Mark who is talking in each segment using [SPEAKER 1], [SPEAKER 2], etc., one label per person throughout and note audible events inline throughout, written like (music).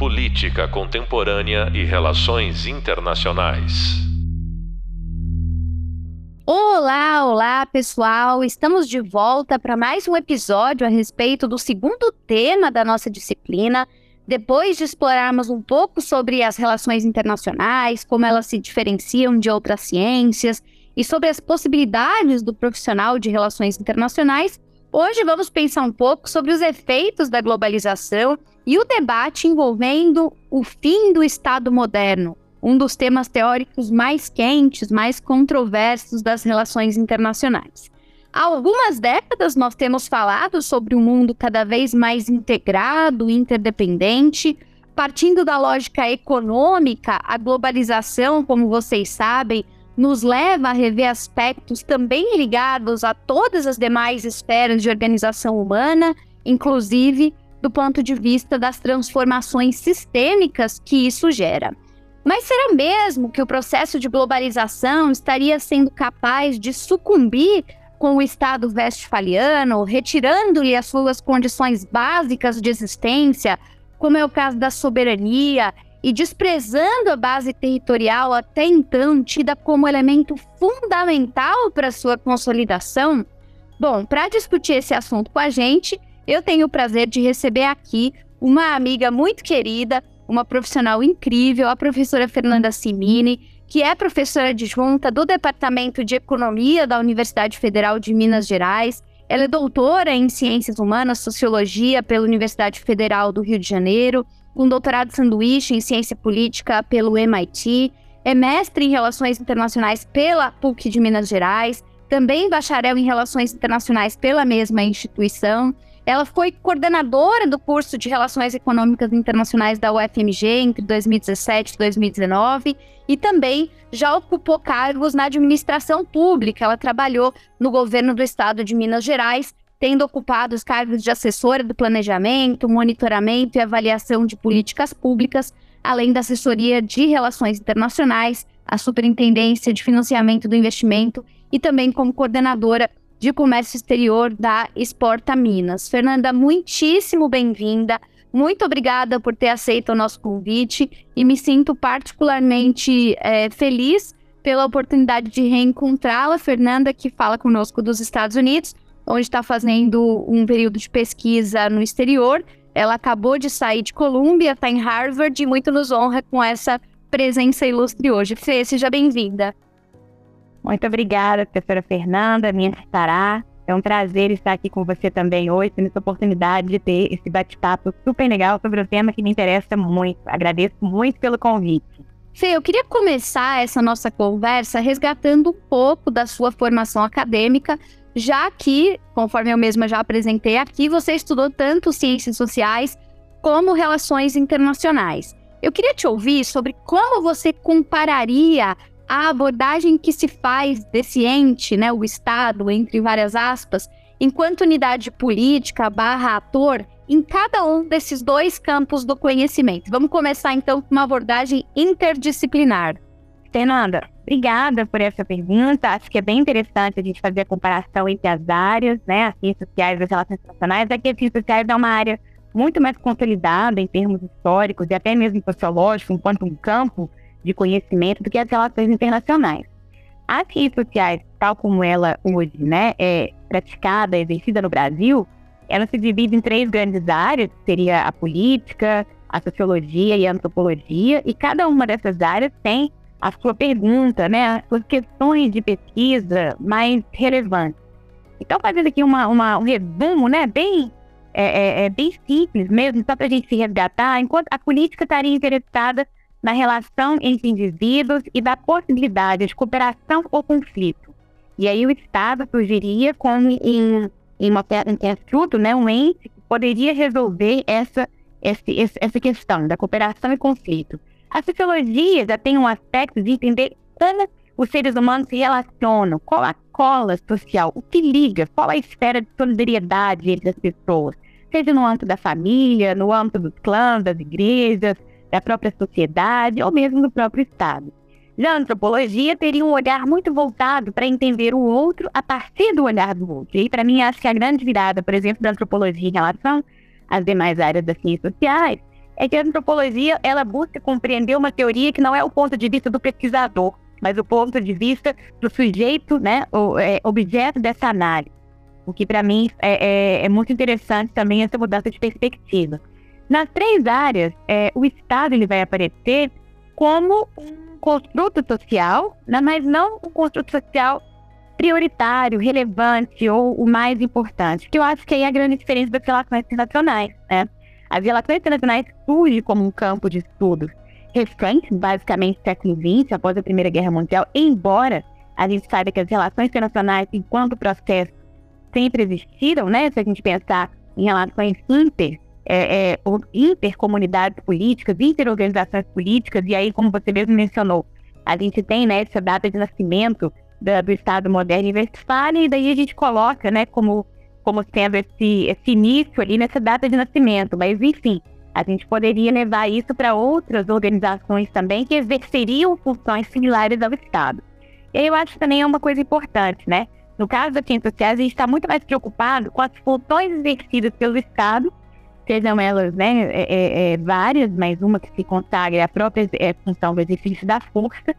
[SPEAKER 1] Política Contemporânea e Relações Internacionais.
[SPEAKER 2] Olá, olá pessoal! Estamos de volta para mais um episódio a respeito do segundo tema da nossa disciplina. Depois de explorarmos um pouco sobre as relações internacionais, como elas se diferenciam de outras ciências e sobre as possibilidades do profissional de relações internacionais, hoje vamos pensar um pouco sobre os efeitos da globalização e o debate envolvendo o fim do Estado moderno, um dos temas teóricos mais quentes, mais controversos das relações internacionais. Há algumas décadas nós temos falado sobre um mundo cada vez mais integrado, interdependente, partindo da lógica econômica, a globalização, como vocês sabem, nos leva a rever aspectos também ligados a todas as demais esferas de organização humana, inclusive do ponto de vista das transformações sistêmicas que isso gera. Mas será mesmo que o processo de globalização estaria sendo capaz de sucumbir com o Estado westphaliano, retirando-lhe as suas condições básicas de existência, como é o caso da soberania, e desprezando a base territorial até então tida como elemento fundamental para sua consolidação? Bom, para discutir esse assunto com a gente, eu tenho o prazer de receber aqui uma amiga muito querida, uma profissional incrível, a professora Fernanda Simini, que é professora adjunta do Departamento de Economia da Universidade Federal de Minas Gerais. Ela é doutora em Ciências Humanas, Sociologia pela Universidade Federal do Rio de Janeiro, com doutorado sanduíche em Ciência Política pelo MIT, é mestre em Relações Internacionais pela PUC de Minas Gerais, também bacharel em Relações Internacionais pela mesma instituição ela foi coordenadora do curso de Relações Econômicas Internacionais da UFMG entre 2017 e 2019 e também já ocupou cargos na administração pública. Ela trabalhou no governo do estado de Minas Gerais, tendo ocupado os cargos de assessora do planejamento, monitoramento e avaliação de políticas públicas, além da assessoria de relações internacionais, a superintendência de financiamento do investimento e também como coordenadora de Comércio Exterior da Exporta Minas. Fernanda, muitíssimo bem-vinda. Muito obrigada por ter aceito o nosso convite e me sinto particularmente é, feliz pela oportunidade de reencontrá-la, Fernanda, que fala conosco dos Estados Unidos, onde está fazendo um período de pesquisa no exterior. Ela acabou de sair de Colômbia, está em Harvard e muito nos honra com essa presença ilustre hoje. Fê, seja bem-vinda.
[SPEAKER 3] Muito obrigada, professora Fernanda, minha estará. É um prazer estar aqui com você também hoje, tendo essa oportunidade de ter esse bate-papo super legal sobre um tema que me interessa muito. Agradeço muito pelo convite.
[SPEAKER 2] Fê, eu queria começar essa nossa conversa resgatando um pouco da sua formação acadêmica, já que, conforme eu mesma já apresentei aqui, você estudou tanto ciências sociais como relações internacionais. Eu queria te ouvir sobre como você compararia a abordagem que se faz desse ente, né, o Estado, entre várias aspas, enquanto unidade política barra ator, em cada um desses dois campos do conhecimento. Vamos começar então com uma abordagem interdisciplinar.
[SPEAKER 3] Fernanda, obrigada por essa pergunta. Acho que é bem interessante a gente fazer a comparação entre as áreas, né, as ciências sociais e as relações internacionais. Aqui as ciências sociais é uma área muito mais consolidada em termos históricos e até mesmo sociológico, enquanto um campo de conhecimento do que as relações internacionais. As ciências sociais, tal como ela hoje né, é praticada, exercida no Brasil, ela se divide em três grandes áreas, que seria a política, a sociologia e a antropologia, e cada uma dessas áreas tem a sua pergunta, né, as suas questões de pesquisa mais relevantes. Então, fazendo aqui uma, uma, um resumo, né, bem, é, é, é bem simples mesmo, só para a gente se resgatar, enquanto a política estaria interessada na relação entre indivíduos e da possibilidade de cooperação ou conflito. E aí o Estado surgiria como em, em uma um né, um ente que poderia resolver essa, essa, essa questão da cooperação e conflito. A sociologia já tem um aspecto de entender como os seres humanos se relacionam, qual a cola social, o que liga, qual a esfera de solidariedade entre as pessoas, seja no âmbito da família, no âmbito dos clãs, das igrejas, da própria sociedade ou mesmo do próprio Estado. Já a antropologia teria um olhar muito voltado para entender o outro a partir do olhar do outro. E para mim, acho que a grande virada, por exemplo, da antropologia em relação às demais áreas das ciências sociais é que a antropologia ela busca compreender uma teoria que não é o ponto de vista do pesquisador, mas o ponto de vista do sujeito, né, o é, objeto dessa análise. O que para mim é, é, é, muito interessante também essa mudança de perspectiva. Nas três áreas, é, o Estado ele vai aparecer como um construto social, né, mas não um construto social prioritário, relevante ou o mais importante, que eu acho que aí é a grande diferença das relações internacionais, né? As relações internacionais surgem como um campo de estudos recente, basicamente século XX, após a Primeira Guerra Mundial, embora a gente saiba que as relações internacionais, enquanto processo, sempre existiram, né? Se a gente pensar em relações inter, é, é, intercomunidades políticas, interorganizações políticas, e aí, como você mesmo mencionou, a gente tem né, essa data de nascimento da, do Estado moderno e Westfália, e daí a gente coloca né, como como tendo esse, esse início ali nessa data de nascimento, mas enfim, a gente poderia levar isso para outras organizações também que exerceriam funções similares ao Estado. E aí eu acho que também é uma coisa importante, né? No caso das ciências sociais, a gente está muito mais preocupado com as funções exercidas pelo Estado, sejam elas né, é, é, é várias, mas uma que se consagra é a própria é, função do exercício da força,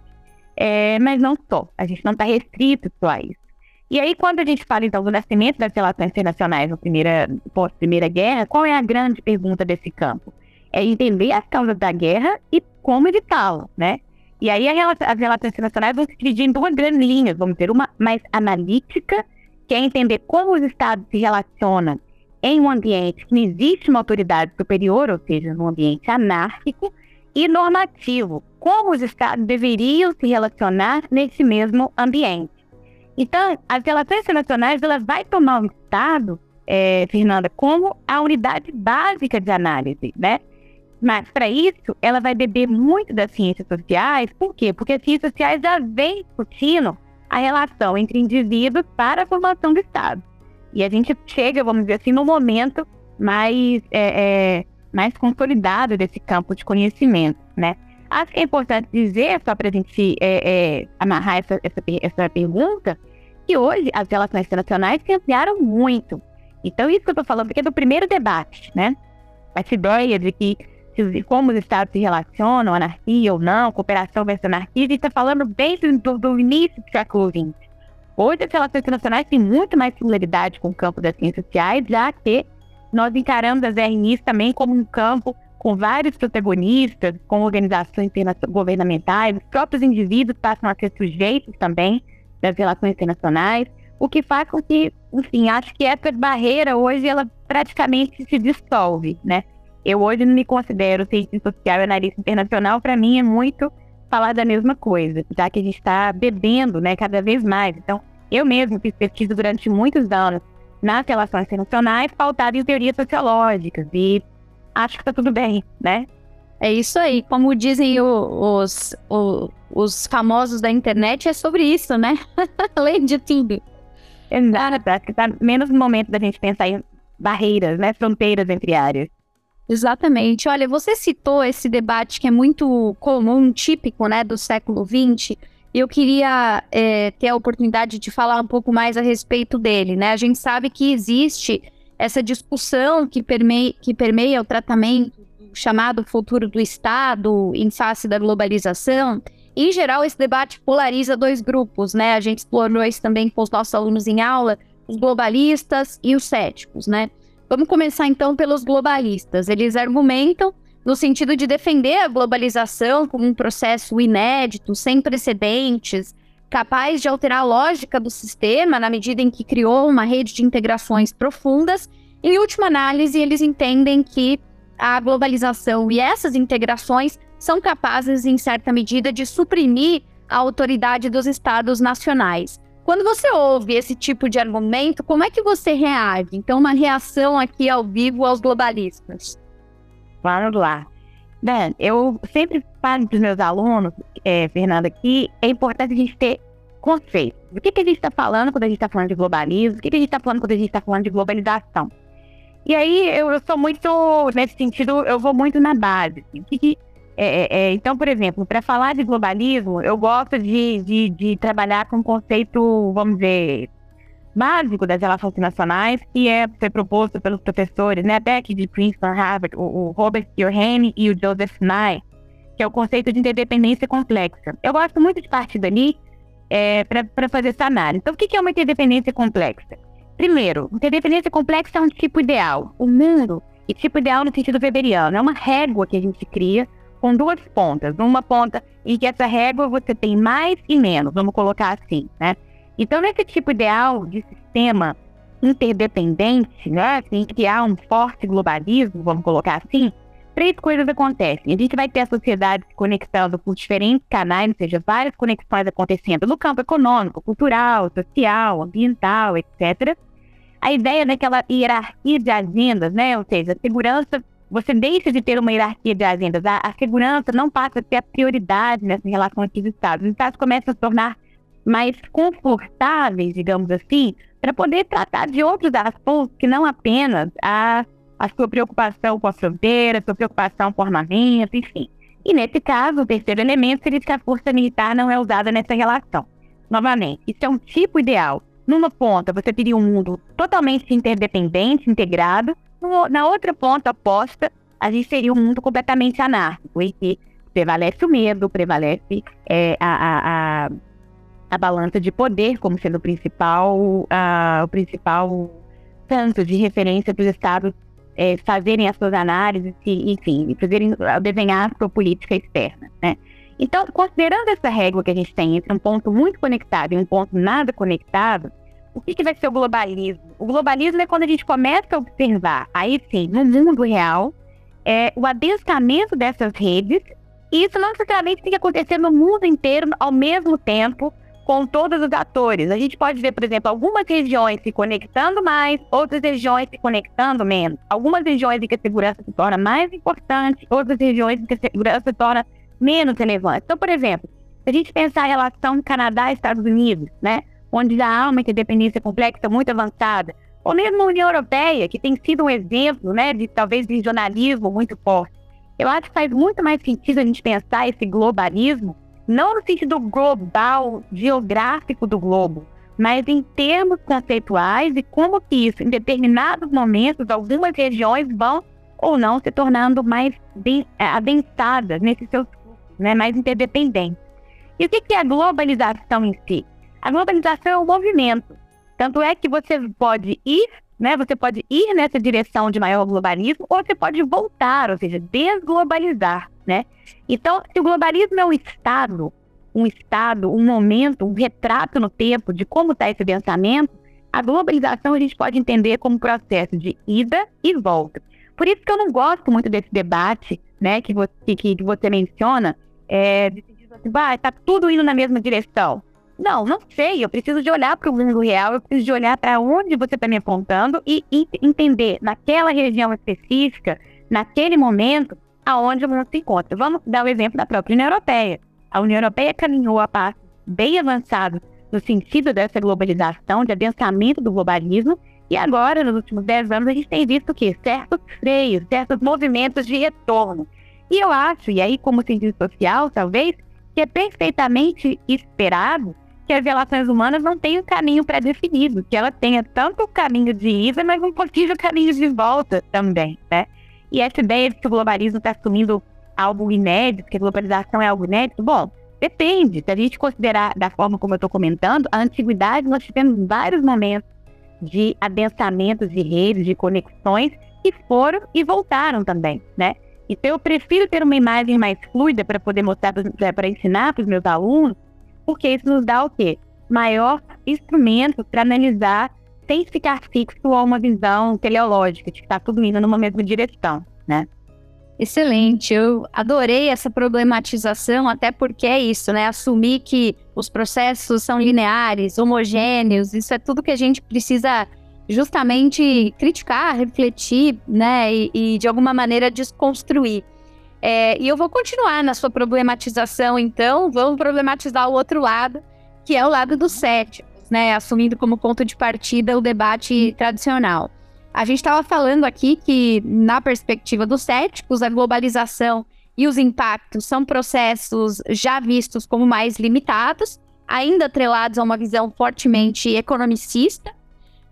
[SPEAKER 3] é, mas não só. A gente não está restrito só a isso. E aí, quando a gente fala, então, do nascimento das relações internacionais na primeira, pós-primeira guerra, qual é a grande pergunta desse campo? É entender as causas da guerra e como evitá-la, né? E aí, as relações internacionais vão se dividir em duas grandes linhas. Vamos ter uma mais analítica, que é entender como os estados se relacionam em um ambiente que não existe uma autoridade superior, ou seja, num ambiente anárquico, e normativo, como os estados deveriam se relacionar nesse mesmo ambiente. Então, as relações internacionais ela vai tomar o Estado, é, Fernanda, como a unidade básica de análise, né? Mas, para isso, ela vai beber muito das ciências sociais. Por quê? Porque as ciências sociais já vêm discutindo a relação entre indivíduos para a formação do Estado. E a gente chega, vamos dizer assim, no momento mais, é, é, mais consolidado desse campo de conhecimento, né? Acho que é importante dizer, só para a gente é, é, amarrar essa, essa, essa pergunta, que hoje as relações internacionais se ampliaram muito. Então, isso que eu estou falando aqui é do primeiro debate, né? Essa ideia de que como os Estados se relacionam, anarquia ou não, cooperação versus anarquia, a gente está falando bem do, do, início do século XX. Hoje, as relações internacionais têm muito mais similaridade com o campo das ciências sociais, já que nós encaramos as RNIs também como um campo com vários protagonistas, com organizações governamentais, os próprios indivíduos passam a ser sujeitos também das relações internacionais, o que faz com que, enfim, acho que essa barreira hoje ela praticamente se dissolve, né? Eu hoje não me considero cientista social e analista internacional, para mim é muito falar da mesma coisa, já que a gente está bebendo, né, cada vez mais. Então, eu mesmo fiz pesquisa durante muitos anos nas relações internacionais, pautado em teorias sociológicas e acho que tá tudo bem, né?
[SPEAKER 2] É isso aí. Como dizem os, os famosos da internet, é sobre isso, né? (laughs) Além de tudo.
[SPEAKER 3] Exato. Acho que tá menos no momento da gente pensar em barreiras, né? Fronteiras entre áreas.
[SPEAKER 2] Exatamente. Olha, você citou esse debate que é muito comum, típico, né, do século XX. Eu queria é, ter a oportunidade de falar um pouco mais a respeito dele, né? A gente sabe que existe essa discussão que permeia, que permeia o tratamento do chamado futuro do Estado em face da globalização. Em geral, esse debate polariza dois grupos, né? A gente explorou isso também com os nossos alunos em aula, os globalistas e os céticos, né? Vamos começar então pelos globalistas. Eles argumentam no sentido de defender a globalização como um processo inédito, sem precedentes, capaz de alterar a lógica do sistema na medida em que criou uma rede de integrações profundas. Em última análise, eles entendem que a globalização e essas integrações são capazes, em certa medida, de suprimir a autoridade dos estados nacionais. Quando você ouve esse tipo de argumento, como é que você reage? Então, uma reação aqui ao vivo aos globalistas.
[SPEAKER 3] Vamos lá. Bem, eu sempre falo para os meus alunos, é, Fernanda, que é importante a gente ter conceito. O que, que a gente está falando quando a gente está falando de globalismo? O que, que a gente está falando quando a gente está falando de globalização? E aí eu, eu, sou muito, nesse sentido, eu vou muito na base. Assim. O que, que é, é, é então, por exemplo, para falar de globalismo, eu gosto de, de, de, trabalhar com o conceito, vamos dizer, básico das relações internacionais que é, proposto pelos professores, né, aqui de Princeton, Harvard, o, o Robert Kiyosaki e o Joseph Nye, que é o conceito de interdependência complexa. Eu gosto muito de partir dali é, para fazer essa análise. Então, o que é uma interdependência complexa? Primeiro, interdependência complexa é um tipo ideal. O mundo, e tipo ideal no sentido weberiano, é uma régua que a gente cria com duas pontas. Uma ponta em que essa régua você tem mais e menos, vamos colocar assim, né? Então, nesse tipo ideal de sistema interdependente, né, assim, que há um forte globalismo, vamos colocar assim, três coisas acontecem. A gente vai ter a sociedade se conectando por diferentes canais, ou seja, várias conexões acontecendo no campo econômico, cultural, social, ambiental, etc. A ideia daquela hierarquia de agendas, né? Ou seja, segurança, você deixa de ter uma hierarquia de agendas. A, a segurança não passa a ter a prioridade nessa relação entre os Estados. Os Estados começam a se tornar mais confortáveis, digamos assim, para poder tratar de outros assuntos que não apenas a, a sua preocupação com a fronteira, a sua preocupação com armamento, enfim. E nesse caso, o terceiro elemento seria que a força militar não é usada nessa relação. Novamente, isso é um tipo ideal. Numa ponta, você teria um mundo totalmente interdependente, integrado. Na outra ponta oposta, a gente teria um mundo completamente anárquico, em que prevalece o medo, prevalece é, a, a, a a balança de poder como sendo o principal, uh, o principal tanto de referência para os estados é, fazerem as suas análises e, enfim, fazerem, desenhar a sua política externa, né? Então, considerando essa régua que a gente tem entre um ponto muito conectado e um ponto nada conectado, o que, que vai ser o globalismo? O globalismo é quando a gente começa a observar, aí sim, no mundo real, é, o adensamento dessas redes, e isso não necessariamente tem que acontecer no mundo inteiro ao mesmo tempo, com todos os atores. A gente pode ver, por exemplo, algumas regiões se conectando mais, outras regiões se conectando menos. Algumas regiões em que a segurança se torna mais importante, outras regiões em que a segurança se torna menos relevante. Então, por exemplo, se a gente pensar a relação Canadá e Estados Unidos, né, onde já há uma interdependência complexa muito avançada, ou mesmo a União Europeia, que tem sido um exemplo, né, de talvez regionalismo muito forte. Eu acho que faz muito mais sentido a gente pensar esse globalismo não no sentido global, geográfico do globo, mas em termos conceituais e como que isso, em determinados momentos, algumas regiões vão ou não se tornando mais é, adensadas nesses seus né, mais interdependentes. E o que é a globalização em si? A globalização é um movimento. Tanto é que você pode ir, né, você pode ir nessa direção de maior globalismo, ou você pode voltar, ou seja, desglobalizar né? Então, se o globalismo é um estado, um estado, um momento, um retrato no tempo de como está esse pensamento, a globalização a gente pode entender como processo de ida e volta. Por isso que eu não gosto muito desse debate, né, que você, que, que você menciona, é, de assim, ah, tudo indo na mesma direção. Não, não sei. Eu preciso de olhar para o mundo real, eu preciso de olhar para onde você está me apontando e, e entender naquela região específica, naquele momento, aonde o mundo se encontra. Vamos dar o exemplo da própria União Europeia. A União Europeia caminhou a passo bem avançado no sentido dessa globalização, de adensamento do globalismo, e agora, nos últimos 10 anos, a gente tem visto que certos freios, certos movimentos de retorno. E eu acho, e aí como cientista social, talvez, que é perfeitamente esperado que as relações humanas não tenham caminho pré-definido, que ela tenha tanto o caminho de ida, mas um possível caminho de volta também, né? E essa ideia de que o globalismo está assumindo algo inédito, que a globalização é algo inédito, bom, depende. Se a gente considerar da forma como eu estou comentando, a antiguidade nós tivemos vários momentos de adensamentos de redes, de conexões, que foram e voltaram também, né? Então eu prefiro ter uma imagem mais fluida para poder mostrar, para ensinar para os meus alunos, porque isso nos dá o quê? Maior instrumento para analisar sem ficar fixo a uma visão teleológica, de que está tudo indo numa mesma direção, né?
[SPEAKER 2] Excelente, eu adorei essa problematização, até porque é isso, né? Assumir que os processos são lineares, homogêneos, isso é tudo que a gente precisa justamente criticar, refletir, né? E, e de alguma maneira desconstruir. É, e eu vou continuar na sua problematização, então, vamos problematizar o outro lado, que é o lado do cético né, assumindo como ponto de partida o debate tradicional. A gente estava falando aqui que, na perspectiva dos céticos, a globalização e os impactos são processos já vistos como mais limitados, ainda atrelados a uma visão fortemente economicista,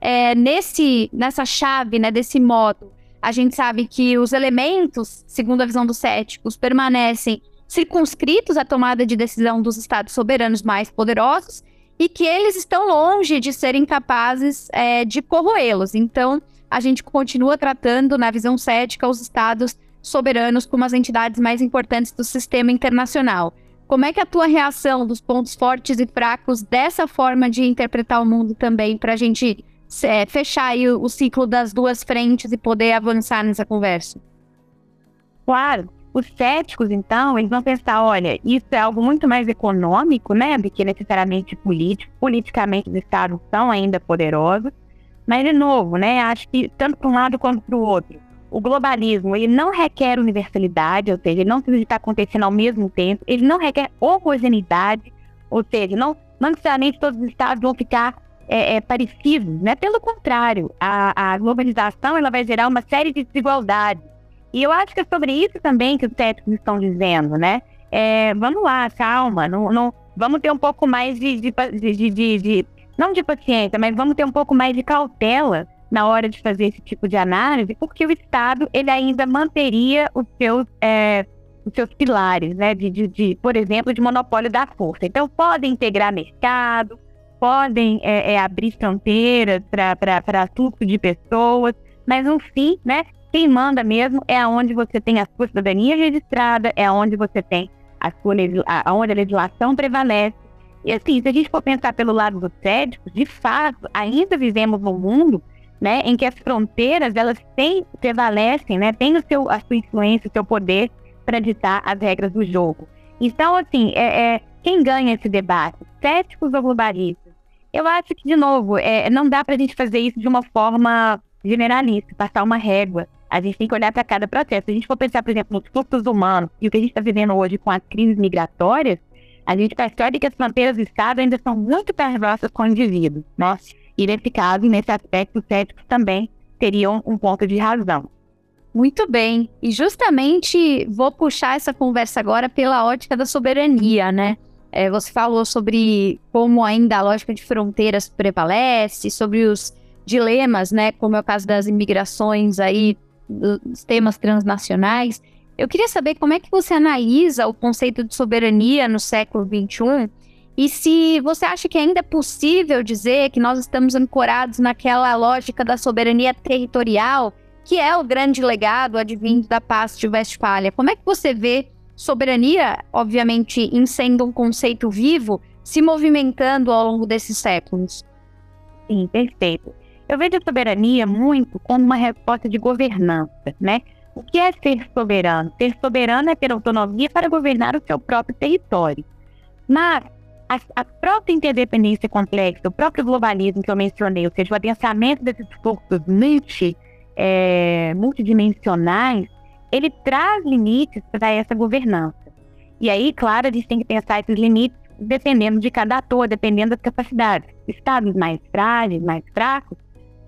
[SPEAKER 2] é, nesse, nessa chave, né, desse modo, a gente sabe que os elementos, segundo a visão dos céticos, permanecem circunscritos à tomada de decisão dos estados soberanos mais poderosos e que eles estão longe de serem capazes é, de corroê-los. Então, a gente continua tratando, na visão cética, os estados soberanos como as entidades mais importantes do sistema internacional. Como é que a tua reação dos pontos fortes e fracos dessa forma de interpretar o mundo também, para a gente é, fechar aí o, o ciclo das duas frentes e poder avançar nessa conversa?
[SPEAKER 3] Claro. Os céticos, então, eles vão pensar, olha, isso é algo muito mais econômico, né, do que necessariamente político. Politicamente, os estados são ainda poderosos. Mas, de novo, né, acho que tanto para um lado quanto para o outro, o globalismo, ele não requer universalidade, ou seja, ele não precisa estar acontecendo ao mesmo tempo, ele não requer homogeneidade, ou seja, não, não necessariamente todos os estados vão ficar é, é, parecidos, né? Pelo contrário, a, a globalização ela vai gerar uma série de desigualdades. E eu acho que é sobre isso também que os técnicos estão dizendo, né? É, vamos lá, calma, não, não, vamos ter um pouco mais de, de, de, de, não de paciência, mas vamos ter um pouco mais de cautela na hora de fazer esse tipo de análise, porque o Estado ele ainda manteria os seus, é, os seus pilares, né? De, de, de, por exemplo, de monopólio da força. Então, podem integrar mercado, podem é, é, abrir fronteiras para fluxo de pessoas, mas no fim, né? Quem manda mesmo é aonde você tem a sua cidadania registrada, é aonde você tem a sua aonde a legislação prevalece. E assim, se a gente for pensar pelo lado dos céticos, de fato, ainda vivemos num mundo né, em que as fronteiras elas têm, prevalecem, né, têm o seu, a sua influência, o seu poder para ditar as regras do jogo. Então, assim, é, é quem ganha esse debate? Céticos ou globalistas? Eu acho que, de novo, é, não dá para a gente fazer isso de uma forma generalista, passar uma régua. A gente tem que olhar para cada processo. Se a gente for pensar, por exemplo, nos fluxos humanos e o que a gente está vivendo hoje com as crises migratórias, a gente percebe que as fronteiras do Estado ainda são muito perversas com o indivíduo. Nossa, e nesse caso, nesse aspecto, os céticos também teriam um ponto de razão.
[SPEAKER 2] Muito bem. E justamente vou puxar essa conversa agora pela ótica da soberania, né? É, você falou sobre como ainda a lógica de fronteiras prevalece, sobre os dilemas, né? Como é o caso das imigrações aí, dos temas transnacionais. Eu queria saber como é que você analisa o conceito de soberania no século XXI e se você acha que ainda é possível dizer que nós estamos ancorados naquela lógica da soberania territorial, que é o grande legado advindo da paz de Westfália, como é que você vê soberania, obviamente, em sendo um conceito vivo, se movimentando ao longo desses séculos?
[SPEAKER 3] Sim, perfeito. Eu vejo a soberania muito como uma resposta de governança, né? O que é ser soberano? Ser soberano é ter autonomia para governar o seu próprio território. Mas a, a, própria interdependência complexa, o próprio globalismo que eu mencionei, ou seja, o adensamento desses fluxos multi, é, multidimensionais, ele traz limites para essa governança. E aí, claro, a gente tem que pensar esses limites dependendo de cada ator, dependendo das capacidades. Estados mais frágeis, mais fracos,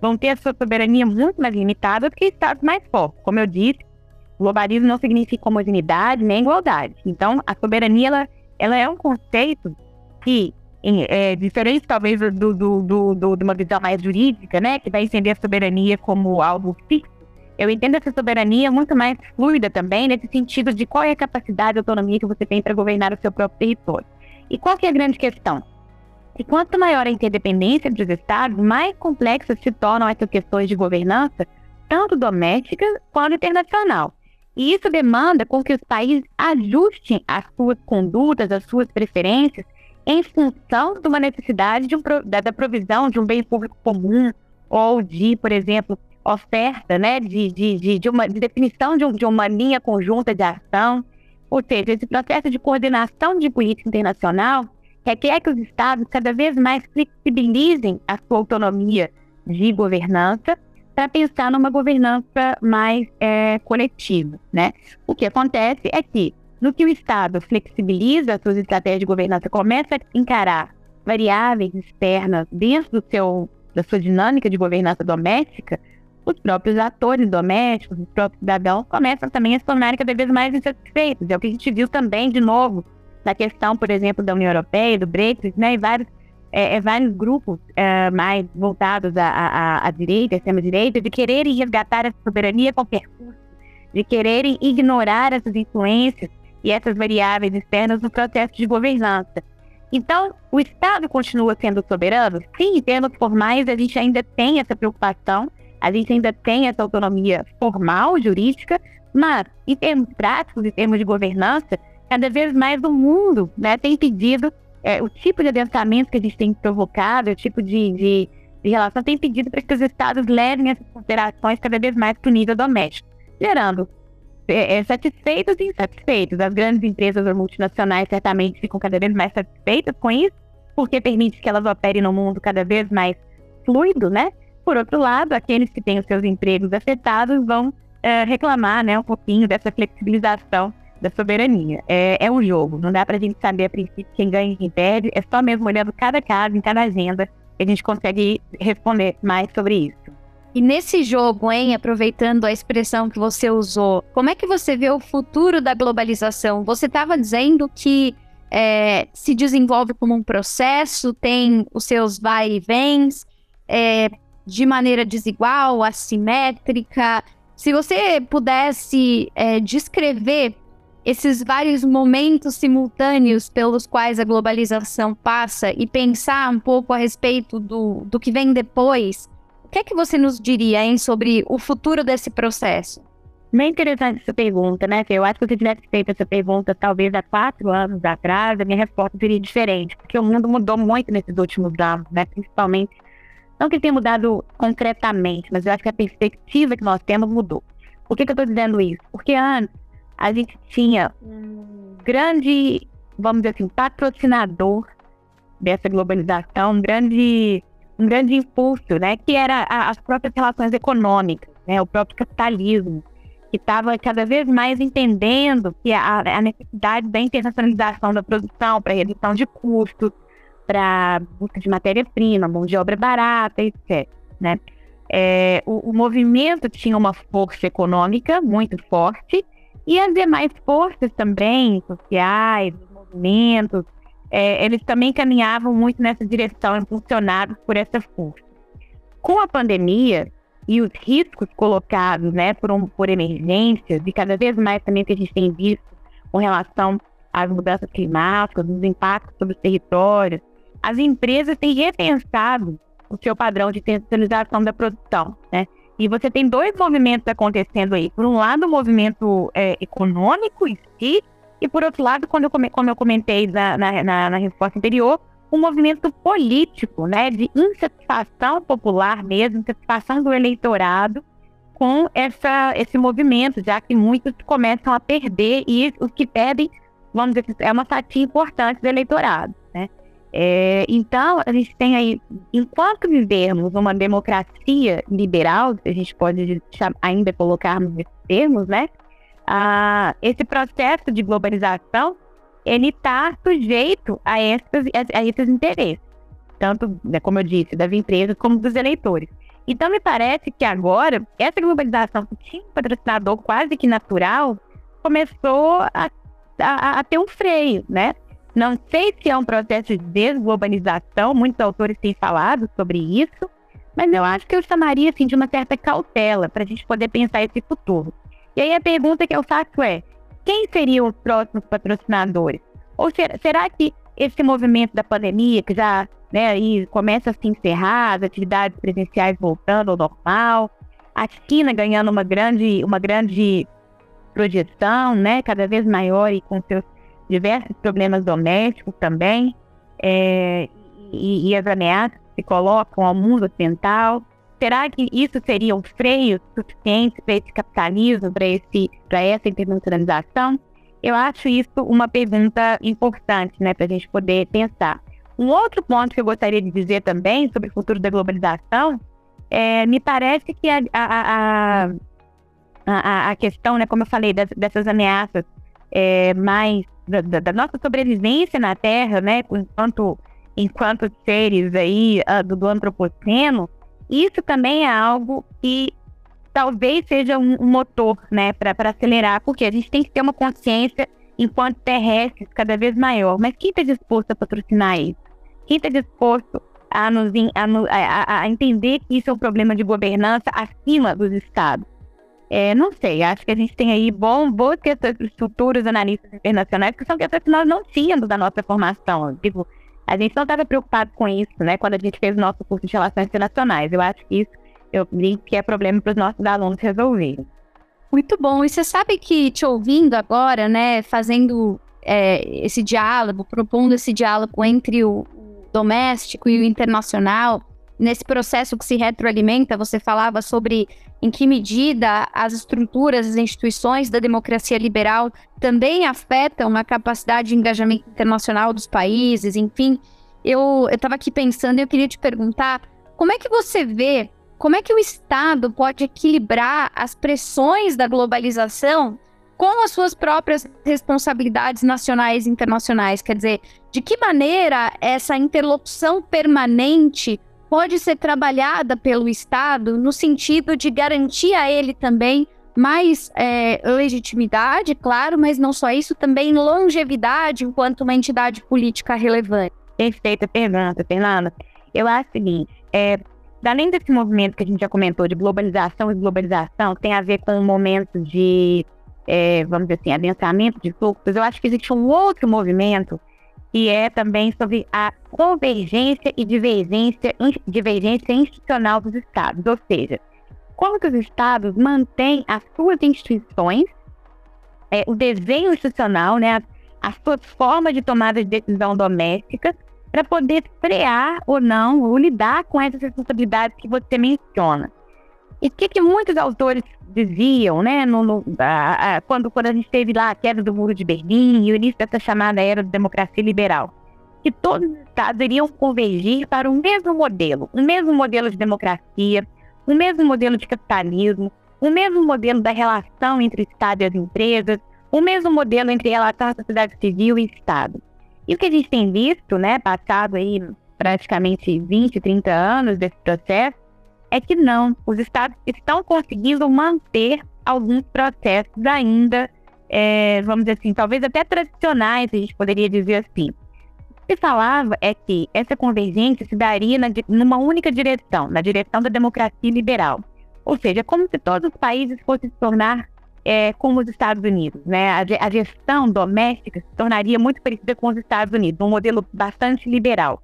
[SPEAKER 3] vão ter a sua soberania muito mais limitada do que estados mais fortes. Como eu disse, globalismo não significa homogeneidade nem igualdade. Então, a soberania ela, ela é um conceito que, é, diferente talvez do, do, do, do, de uma visão mais jurídica, né, que vai entender a soberania como algo fixo, eu entendo essa soberania muito mais fluida também, nesse sentido de qual é a capacidade e autonomia que você tem para governar o seu próprio território. E qual que é a grande questão? E quanto maior a interdependência dos estados, mais complexas se tornam essas questões de governança, tanto doméstica quanto internacional. E isso demanda com que os países ajustem as suas condutas, as suas preferências, em função de uma necessidade de um, da, da, provisão de um bem público comum ou de, por exemplo, oferta, né, de, de, de, uma de definição de, um, de uma linha conjunta de ação. Ou seja, esse processo de coordenação de política internacional requer que os estados cada vez mais flexibilizem a sua autonomia de governança para pensar numa governança mais é, coletiva, né? O que acontece é que no que o Estado flexibiliza as suas estratégias de governança, começa a encarar variáveis externas dentro do seu, da sua dinâmica de governança doméstica, os próprios atores domésticos, os próprios cidadãos, começam também a se tornarem cada vez mais insatisfeitos. É o que a gente viu também, de novo, na questão, por exemplo, da União Europeia, do Brexit, né, e vários é, é vários grupos é, mais voltados à, à, à direita, à extrema-direita, de quererem resgatar essa soberania qualquer custo, de quererem ignorar essas influências e essas variáveis externas no processo de governança. Então, o Estado continua sendo soberano? Sim, em termos formais, a gente ainda tem essa preocupação, a gente ainda tem essa autonomia formal, jurídica, mas, em termos práticos, em termos de governança, cada vez mais o mundo né, tem pedido é, o tipo de adensamento que a gente tem provocado, o tipo de, de, de relação tem pedido para que os estados levem essas considerações cada vez mais para o nível doméstico, gerando é, é, satisfeitos e insatisfeitos. As grandes empresas ou multinacionais certamente ficam cada vez mais satisfeitas com isso, porque permite que elas operem no mundo cada vez mais fluido, né? Por outro lado, aqueles que têm os seus empregos afetados vão é, reclamar né, um pouquinho dessa flexibilização da soberania. É, é um jogo, não dá para a gente saber a princípio quem ganha e quem perde, é só mesmo olhando cada caso, em cada agenda, que a gente consegue responder mais sobre isso.
[SPEAKER 2] E nesse jogo, hein, aproveitando a expressão que você usou, como é que você vê o futuro da globalização? Você estava dizendo que é, se desenvolve como um processo, tem os seus vai e vens, é, de maneira desigual, assimétrica. Se você pudesse é, descrever esses vários momentos simultâneos pelos quais a globalização passa e pensar um pouco a respeito do, do que vem depois, o que é que você nos diria hein, sobre o futuro desse processo?
[SPEAKER 3] Bem interessante essa pergunta, né? Eu acho que se eu tivesse feito essa pergunta talvez há quatro anos atrás, a minha resposta seria diferente, porque o mundo mudou muito nesses últimos anos, né? Principalmente, não que ele tenha mudado concretamente, mas eu acho que a perspectiva que nós temos mudou. Por que, que eu estou dizendo isso? Porque antes, a gente tinha um grande, vamos dizer assim, patrocinador dessa globalização, um grande, um grande impulso, né, que era a, as próprias relações econômicas, né, o próprio capitalismo, que estava cada vez mais entendendo que a, a necessidade da internacionalização da produção para redução de custos, para busca de matéria-prima, mão de obra barata, etc. Né? É, o, o movimento tinha uma força econômica muito forte e as demais forças também, sociais, movimentos, é, eles também caminhavam muito nessa direção, impulsionados por essa força. Com a pandemia e os riscos colocados né, por, um, por emergências, e cada vez mais também que a gente tem visto com relação às mudanças climáticas, os impactos sobre os territórios, as empresas têm repensado o seu padrão de centralização da produção, né? E você tem dois movimentos acontecendo aí. Por um lado, o movimento é, econômico em si, e por outro lado, quando eu, como eu comentei na, na, na, na resposta anterior, um movimento político, né, de insatisfação popular mesmo, insatisfação do eleitorado com essa, esse movimento, já que muitos começam a perder e os que perdem, vamos dizer, é uma fatia importante do eleitorado, né? É, então, a gente tem aí, enquanto vivermos uma democracia liberal, a gente pode ainda colocarmos esses termos, né? Ah, esse processo de globalização, ele está sujeito a esses, a, esses interesses, tanto, né, como eu disse, das empresas como dos eleitores. Então, me parece que agora, essa globalização que tinha um patrocinador quase que natural, começou a, a, a ter um freio, né? Não sei se é um processo de desglobalização, muitos autores têm falado sobre isso, mas eu acho que eu chamaria assim, de uma certa cautela para a gente poder pensar esse futuro. E aí a pergunta que eu faço é: quem seriam os próximos patrocinadores? Ou ser, será que esse movimento da pandemia, que já né, começa a se encerrar, as atividades presenciais voltando ao normal, a China ganhando uma grande, uma grande projeção, né, cada vez maior e com seus diversos problemas domésticos também, é, e, e, as ameaças que se colocam ao mundo ocidental. Será que isso seria um freio suficiente para esse capitalismo, para essa internacionalização? Eu acho isso uma pergunta importante né, para a gente poder pensar. Um outro ponto que eu gostaria de dizer também sobre o futuro da globalização é, me parece que a, a, a, a, a questão, né, como eu falei, das, dessas ameaças é, mais da, da, nossa sobrevivência na Terra, né, enquanto, enquanto seres aí uh, do, do antropoceno, isso também é algo que talvez seja um, um motor, né, para acelerar, porque a gente tem que ter uma consciência enquanto terrestres cada vez maior. Mas quem está disposto a patrocinar isso? Quem está disposto a, nos, a, a, a, entender que isso é um problema de governança acima dos estados? É, não sei, acho que a gente tem aí bom, boas questões futuros analistas internacionais, que são questões que nós não tínhamos da nossa formação. Tipo, a gente não estava preocupado com isso, né, quando a gente fez o nosso curso de Relações Internacionais. Eu acho que isso eu brinco que é problema para os nossos alunos resolverem.
[SPEAKER 2] Muito bom. E você sabe que te ouvindo agora, né, fazendo é, esse diálogo, propondo esse diálogo entre o doméstico e o internacional, nesse processo que se retroalimenta, você falava sobre em que medida as estruturas, as instituições da democracia liberal também afetam a capacidade de engajamento internacional dos países, enfim. Eu estava aqui pensando e eu queria te perguntar como é que você vê como é que o Estado pode equilibrar as pressões da globalização com as suas próprias responsabilidades nacionais e internacionais? Quer dizer, de que maneira essa interlocução permanente pode ser trabalhada pelo Estado no sentido de garantir a ele também mais é, legitimidade, claro, mas não só isso, também longevidade enquanto uma entidade política relevante?
[SPEAKER 3] Perfeita pergunta, Fernanda. Eu acho o seguinte, é, além desse movimento que a gente já comentou de globalização e globalização, tem a ver com um momento de, é, vamos dizer assim, adensamento de fluxos, eu acho que existe um outro movimento que é também sobre a convergência e divergência, divergência institucional dos estados, ou seja, como que os estados mantêm as suas instituições, é, o desenho institucional, né, as, as suas formas de tomada de decisão domésticas, para poder frear ou não, ou lidar com essas responsabilidades que você menciona. E o que, que muitos autores diziam, né, no, no, a, a, quando, quando a gente teve lá a queda do Muro de Berlim e o início dessa chamada era da democracia liberal? Que todos os estados iriam convergir para o mesmo modelo, o mesmo modelo de democracia, o mesmo modelo de capitalismo, o mesmo modelo da relação entre o Estado e as empresas, o mesmo modelo entre relação à sociedade civil e Estado. E o que a gente tem visto, né, passado aí praticamente 20, 30 anos desse processo, é que não, os estados estão conseguindo manter alguns processos ainda, é, vamos dizer assim, talvez até tradicionais, a gente poderia dizer assim. O que se falava é que essa convergência se daria na, numa única direção, na direção da democracia liberal. Ou seja, como se todos os países fossem se tornar é, como os Estados Unidos. Né? A, a, gestão doméstica se tornaria muito parecida com os Estados Unidos, um modelo bastante liberal.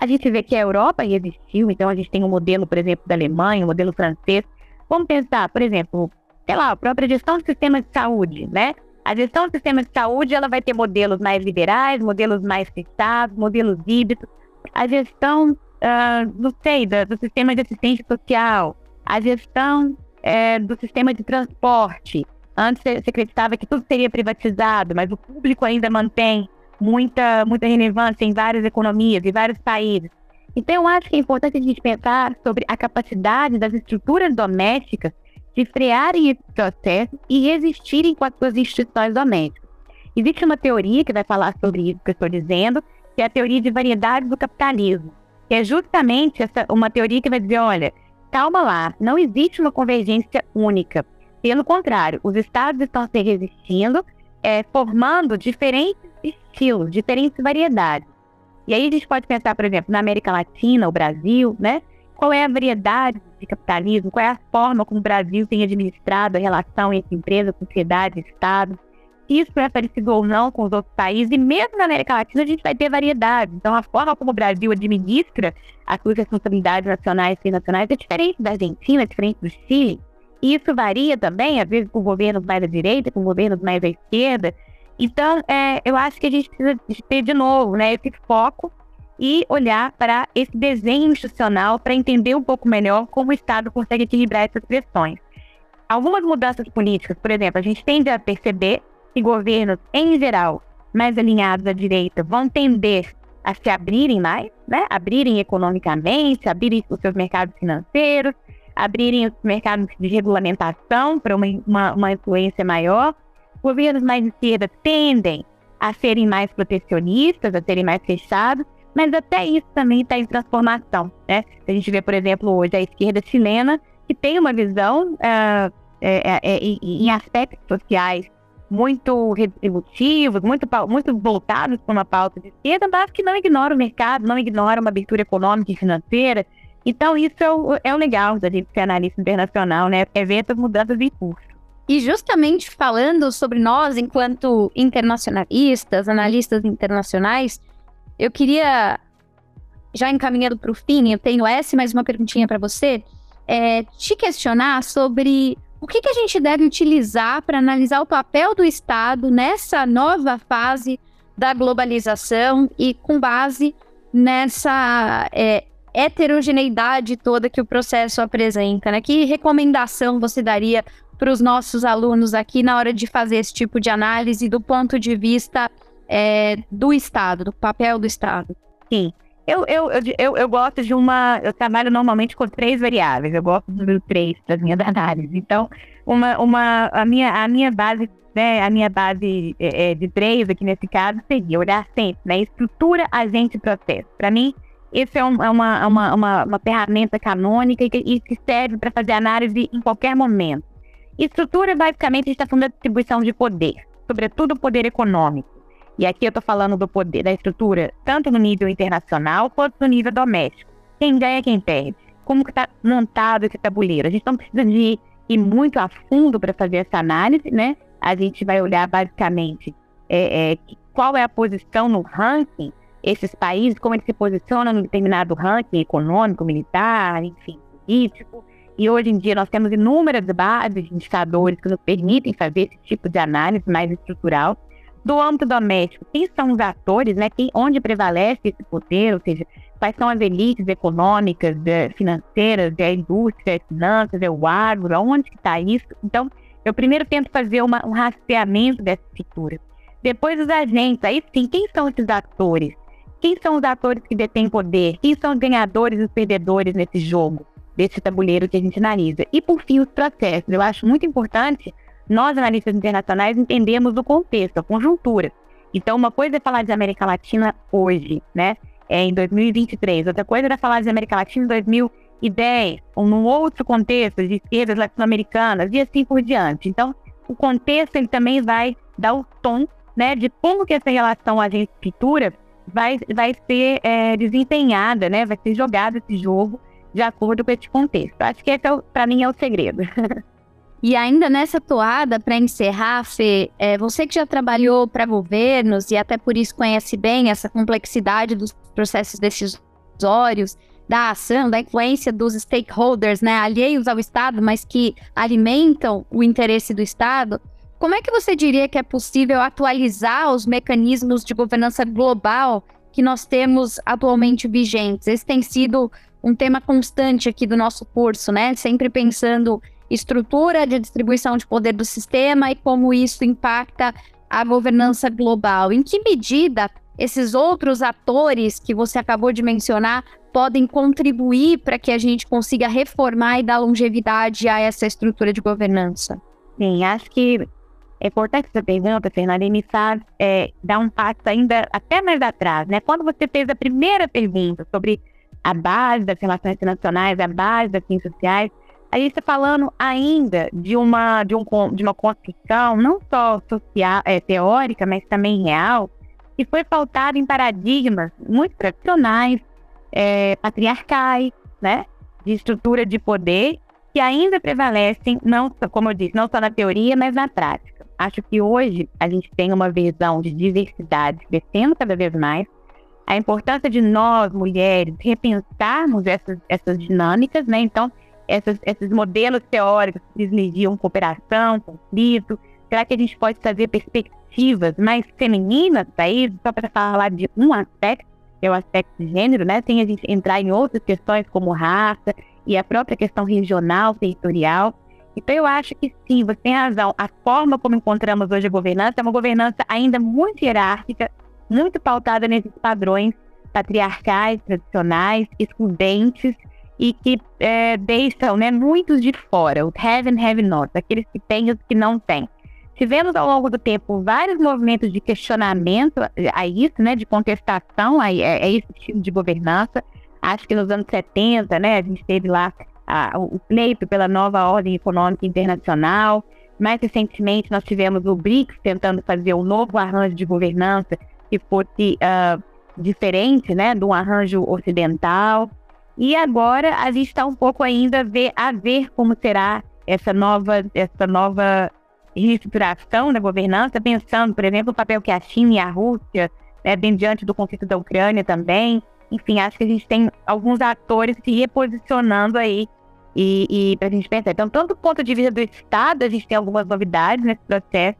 [SPEAKER 3] A gente vê que a Europa existiu, então a gente tem um modelo, por exemplo, da Alemanha, um modelo francês. Vamos pensar, por exemplo, sei lá, a própria gestão do sistema de saúde, né? A gestão do sistema de saúde ela vai ter modelos mais liberais, modelos mais fechados, modelos híbridos. A gestão, uh, não sei, do, do sistema de assistência social, a gestão é, do sistema de transporte, Antes você acreditava que tudo seria privatizado, mas o público ainda mantém muita, muita relevância em várias economias e vários países. Então, eu acho que é importante a gente pensar sobre a capacidade das estruturas domésticas de frearem esse processo e resistirem com as suas instituições domésticas. Existe uma teoria que vai falar sobre isso que eu estou dizendo, que é a teoria de variedades do capitalismo, que é justamente essa, uma teoria que vai dizer, olha, calma lá, não existe uma convergência única. Pelo contrário, os estados estão se resistindo, é, formando diferentes estilos, diferentes variedades. E aí a gente pode pensar, por exemplo, na América Latina, o Brasil, né? Qual é a variedade de capitalismo? Qual é a forma como o Brasil tem administrado a relação entre empresa, sociedade, Estado? Isso é parecido ou não com os outros países, e mesmo na América Latina a gente vai ter variedade. Então, a forma como o Brasil administra as suas responsabilidades nacionais e internacionais é diferente da Argentina, é diferente do Chile. E isso varia também, às vezes, com governos mais à direita, com governos mais à esquerda. Então, é, eu acho que a gente precisa ter de novo né, esse foco e olhar para esse desenho institucional para entender um pouco melhor como o Estado consegue equilibrar essas pressões. Algumas mudanças políticas, por exemplo, a gente tende a perceber que governos, em geral, mais alinhados à direita, vão tender a se abrirem mais, né? abrirem economicamente, abrirem os seus mercados financeiros, abrirem os mercados de regulamentação para uma, uma, uma influência maior. Governos mais de esquerda tendem a serem mais protecionistas, a serem mais fechados, mas até isso também está em transformação. Né? A gente vê, por exemplo, hoje a esquerda chilena, que tem uma visão uh, é, é, em aspectos sociais muito redistributivos, muito, muito voltados para uma pauta de esquerda, mas que não ignora o mercado, não ignora uma abertura econômica e financeira. Então, isso é o, é o legal da gente ser analista internacional, né? É ver essas mudanças em curso.
[SPEAKER 2] E justamente falando sobre nós, enquanto internacionalistas, analistas internacionais, eu queria, já encaminhando para o fim, eu tenho essa mais uma perguntinha para você, é, te questionar sobre o que, que a gente deve utilizar para analisar o papel do Estado nessa nova fase da globalização e com base nessa é, heterogeneidade toda que o processo apresenta, né? Que recomendação você daria para os nossos alunos aqui na hora de fazer esse tipo de análise do ponto de vista é, do Estado, do papel do Estado?
[SPEAKER 3] Sim. Eu, eu, eu, eu, gosto de uma. Eu trabalho normalmente com três variáveis. Eu gosto do número três das minhas (laughs) análises. Então, uma, uma, a, minha, a minha base, né, a minha base é, é, de três aqui nesse caso seria olhar sempre né, estrutura, agente e processo. Para mim, isso é, um, é uma, uma, uma, uma, ferramenta canônica e que, e que serve para fazer análise em qualquer momento. Estrutura, basicamente, a gente está falando da distribuição de poder, sobretudo poder econômico. E aqui eu estou falando do poder, da estrutura, tanto no nível internacional quanto no nível doméstico. Quem ganha, quem perde. Como que está montado esse tabuleiro. A gente não precisa de ir muito a fundo para fazer essa análise, né? A gente vai olhar basicamente é, é, qual é a posição no ranking, esses países, como eles se posicionam em determinado ranking econômico, militar, enfim, político. E hoje em dia nós temos inúmeras bases de indicadores que nos permitem fazer esse tipo de análise mais estrutural. Do âmbito doméstico, quem são os atores, né? Quem, onde prevalece esse poder, ou seja, quais são as elites econômicas, financeiras, é a indústria, as finanças, é o agro, onde está isso? Então, eu primeiro tento fazer uma, um rastreamento dessa estrutura. Depois os agentes, aí sim, quem são esses atores? Quem são os atores que detêm poder? Quem são os ganhadores e os perdedores nesse jogo, desse tabuleiro que a gente analisa? E por fim, os processos. Eu acho muito importante nós, analistas internacionais, entendemos o contexto, a conjuntura. Então, uma coisa é falar de América Latina hoje, né? É em 2023. Outra coisa era falar de América Latina em 2010, ou num outro contexto de esquerdas latino-americanas e assim por diante. Então, o contexto ele também vai dar o tom, né, de como que essa relação agente-escritura vai, vai ser é, desempenhada, né? Vai ser jogado esse jogo de acordo com esse contexto. Acho que esse, é para mim, é o segredo. (laughs)
[SPEAKER 2] E ainda nessa toada, para encerrar, Fê, é, você que já trabalhou para governos e até por isso conhece bem essa complexidade dos processos decisórios, da ação, da influência dos stakeholders, né, alheios ao Estado, mas que alimentam o interesse do Estado, como é que você diria que é possível atualizar os mecanismos de governança global que nós temos atualmente vigentes? Esse tem sido um tema constante aqui do nosso curso, né? Sempre pensando estrutura de distribuição de poder do sistema e como isso impacta a governança global. Em que medida esses outros atores que você acabou de mencionar podem contribuir para que a gente consiga reformar e dar longevidade a essa estrutura de governança?
[SPEAKER 3] Sim, acho que é importante essa pergunta, Fernanda, e é, dar um passo ainda até mais atrás, né? Quando você fez a primeira pergunta sobre a base das relações internacionais, a base das ciências sociais, a gente está falando ainda de uma, de, um, de uma construção não só social, é, teórica, mas também real, que foi pautada em paradigmas muito tradicionais, é, patriarcais, né? De estrutura de poder, que ainda prevalecem, não, como eu disse, não só na teoria, mas na prática. Acho que hoje a gente tem uma visão de diversidade crescendo cada vez mais. A importância de nós, mulheres, repensarmos essas, essas dinâmicas, né? Então, essas, esses modelos teóricos que privilegiam cooperação, conflito, será que a gente pode trazer perspectivas mais femininas para isso? Só para falar de um aspecto, que é o aspecto de gênero, né? Sem a gente entrar em outras questões como raça e a própria questão regional, territorial. Então, eu acho que sim, você tem razão. A forma como encontramos hoje a governança é uma governança ainda muito hierárquica, muito pautada nesses padrões patriarcais, tradicionais, excludentes e que é, deixam né, muitos de fora, os have and have not, aqueles que têm e os que não têm. Tivemos ao longo do tempo vários movimentos de questionamento a isso, né, de contestação a, a esse tipo de governança. Acho que nos anos 70, né, a gente teve lá a, o pleito pela nova ordem econômica internacional. Mais recentemente, nós tivemos o BRICS tentando fazer um novo arranjo de governança que fosse uh, diferente né, do arranjo ocidental. E agora a gente está um pouco ainda ver, a ver como será essa nova, essa nova reestruturação da governança, pensando, por exemplo, o papel que a China e a Rússia, né, diante do conflito da Ucrânia também. Enfim, acho que a gente tem alguns atores se reposicionando aí e, e para a gente pensar. Então, tanto do ponto de vista do Estado, a gente tem algumas novidades nesse processo,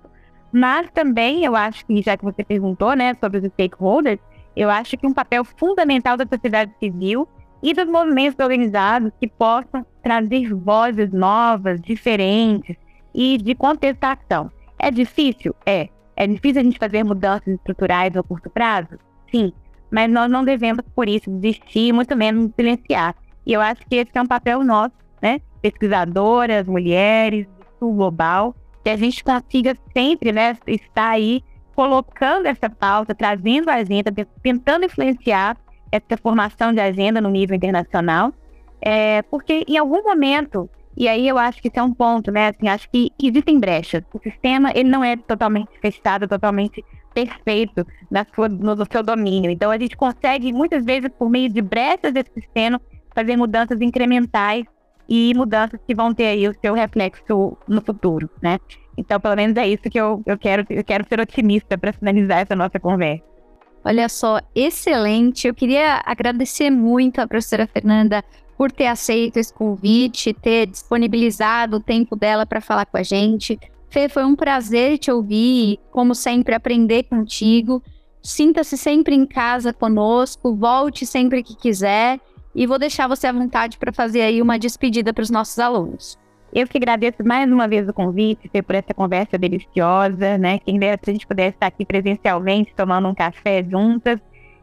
[SPEAKER 3] mas também eu acho que, já que você perguntou né, sobre os stakeholders, eu acho que um papel fundamental da sociedade civil e dos movimentos organizados que possam trazer vozes novas, diferentes e de contestação. É difícil? É. É difícil a gente fazer mudanças estruturais a curto prazo? Sim. Mas nós não devemos, por isso, desistir, muito menos silenciar. E eu acho que esse é um papel nosso, né? Pesquisadoras, mulheres, do sul global, que a gente consiga sempre né, estar aí colocando essa pauta, trazendo a agenda, tentando influenciar essa formação de agenda no nível internacional, é, porque em algum momento, e aí eu acho que isso é um ponto, né? Assim, acho que existem brechas. O sistema ele não é totalmente fechado, totalmente perfeito na sua, no, no seu domínio. Então a gente consegue muitas vezes por meio de brechas desse sistema fazer mudanças incrementais e mudanças que vão ter aí o seu reflexo no futuro, né? Então, pelo menos é isso que eu, eu quero, eu quero ser otimista para finalizar essa nossa conversa.
[SPEAKER 2] Olha só, excelente. Eu queria agradecer muito a professora Fernanda por ter aceito esse convite, ter disponibilizado o tempo dela para falar com a gente. Fê, foi um prazer te ouvir, como sempre, aprender contigo. Sinta-se sempre em casa conosco, volte sempre que quiser e vou deixar você à vontade para fazer aí uma despedida para os nossos alunos.
[SPEAKER 3] Eu que agradeço mais uma vez o convite, por essa conversa deliciosa, né? Quem dera se a gente pudesse estar aqui presencialmente, tomando um café juntas.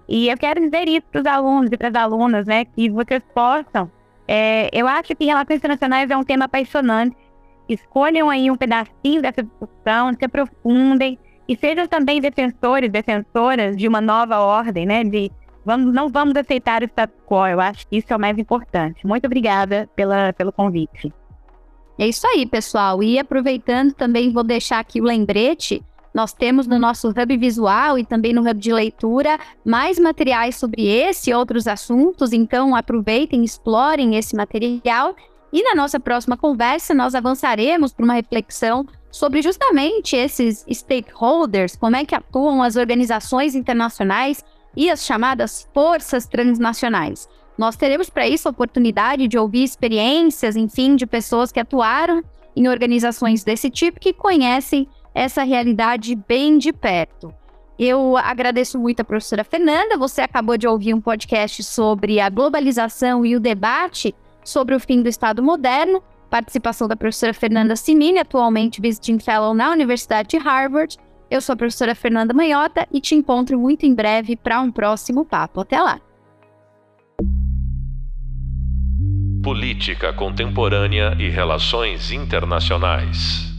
[SPEAKER 3] E eu quero dizer isso para os alunos e para as alunas, né? Que vocês possam. É, eu acho que relações internacionais é um tema apaixonante. Escolham aí um pedacinho dessa discussão, se aprofundem e sejam também defensores, defensoras de uma nova ordem, né? De vamos, não vamos aceitar o status quo. Eu acho que isso é o mais importante. Muito obrigada pela, pelo convite.
[SPEAKER 2] É isso aí, pessoal. E aproveitando também, vou deixar aqui o lembrete. Nós temos no nosso hub visual e também no hub de leitura mais materiais sobre esse e outros assuntos. Então, aproveitem, explorem esse material. E na nossa próxima conversa, nós avançaremos para uma reflexão sobre justamente esses stakeholders, como é que atuam as organizações internacionais e as chamadas forças transnacionais. Nós teremos para isso a oportunidade de ouvir experiências, enfim, de pessoas que atuaram em organizações desse tipo que conhecem essa realidade bem de perto. Eu agradeço muito a professora Fernanda. Você acabou de ouvir um podcast sobre a globalização e o debate sobre o fim do Estado moderno. Participação da professora Fernanda Simini, atualmente visiting fellow na Universidade de Harvard. Eu sou a professora Fernanda Manhota e te encontro muito em breve para um próximo papo. Até lá!
[SPEAKER 1] Política Contemporânea e Relações Internacionais.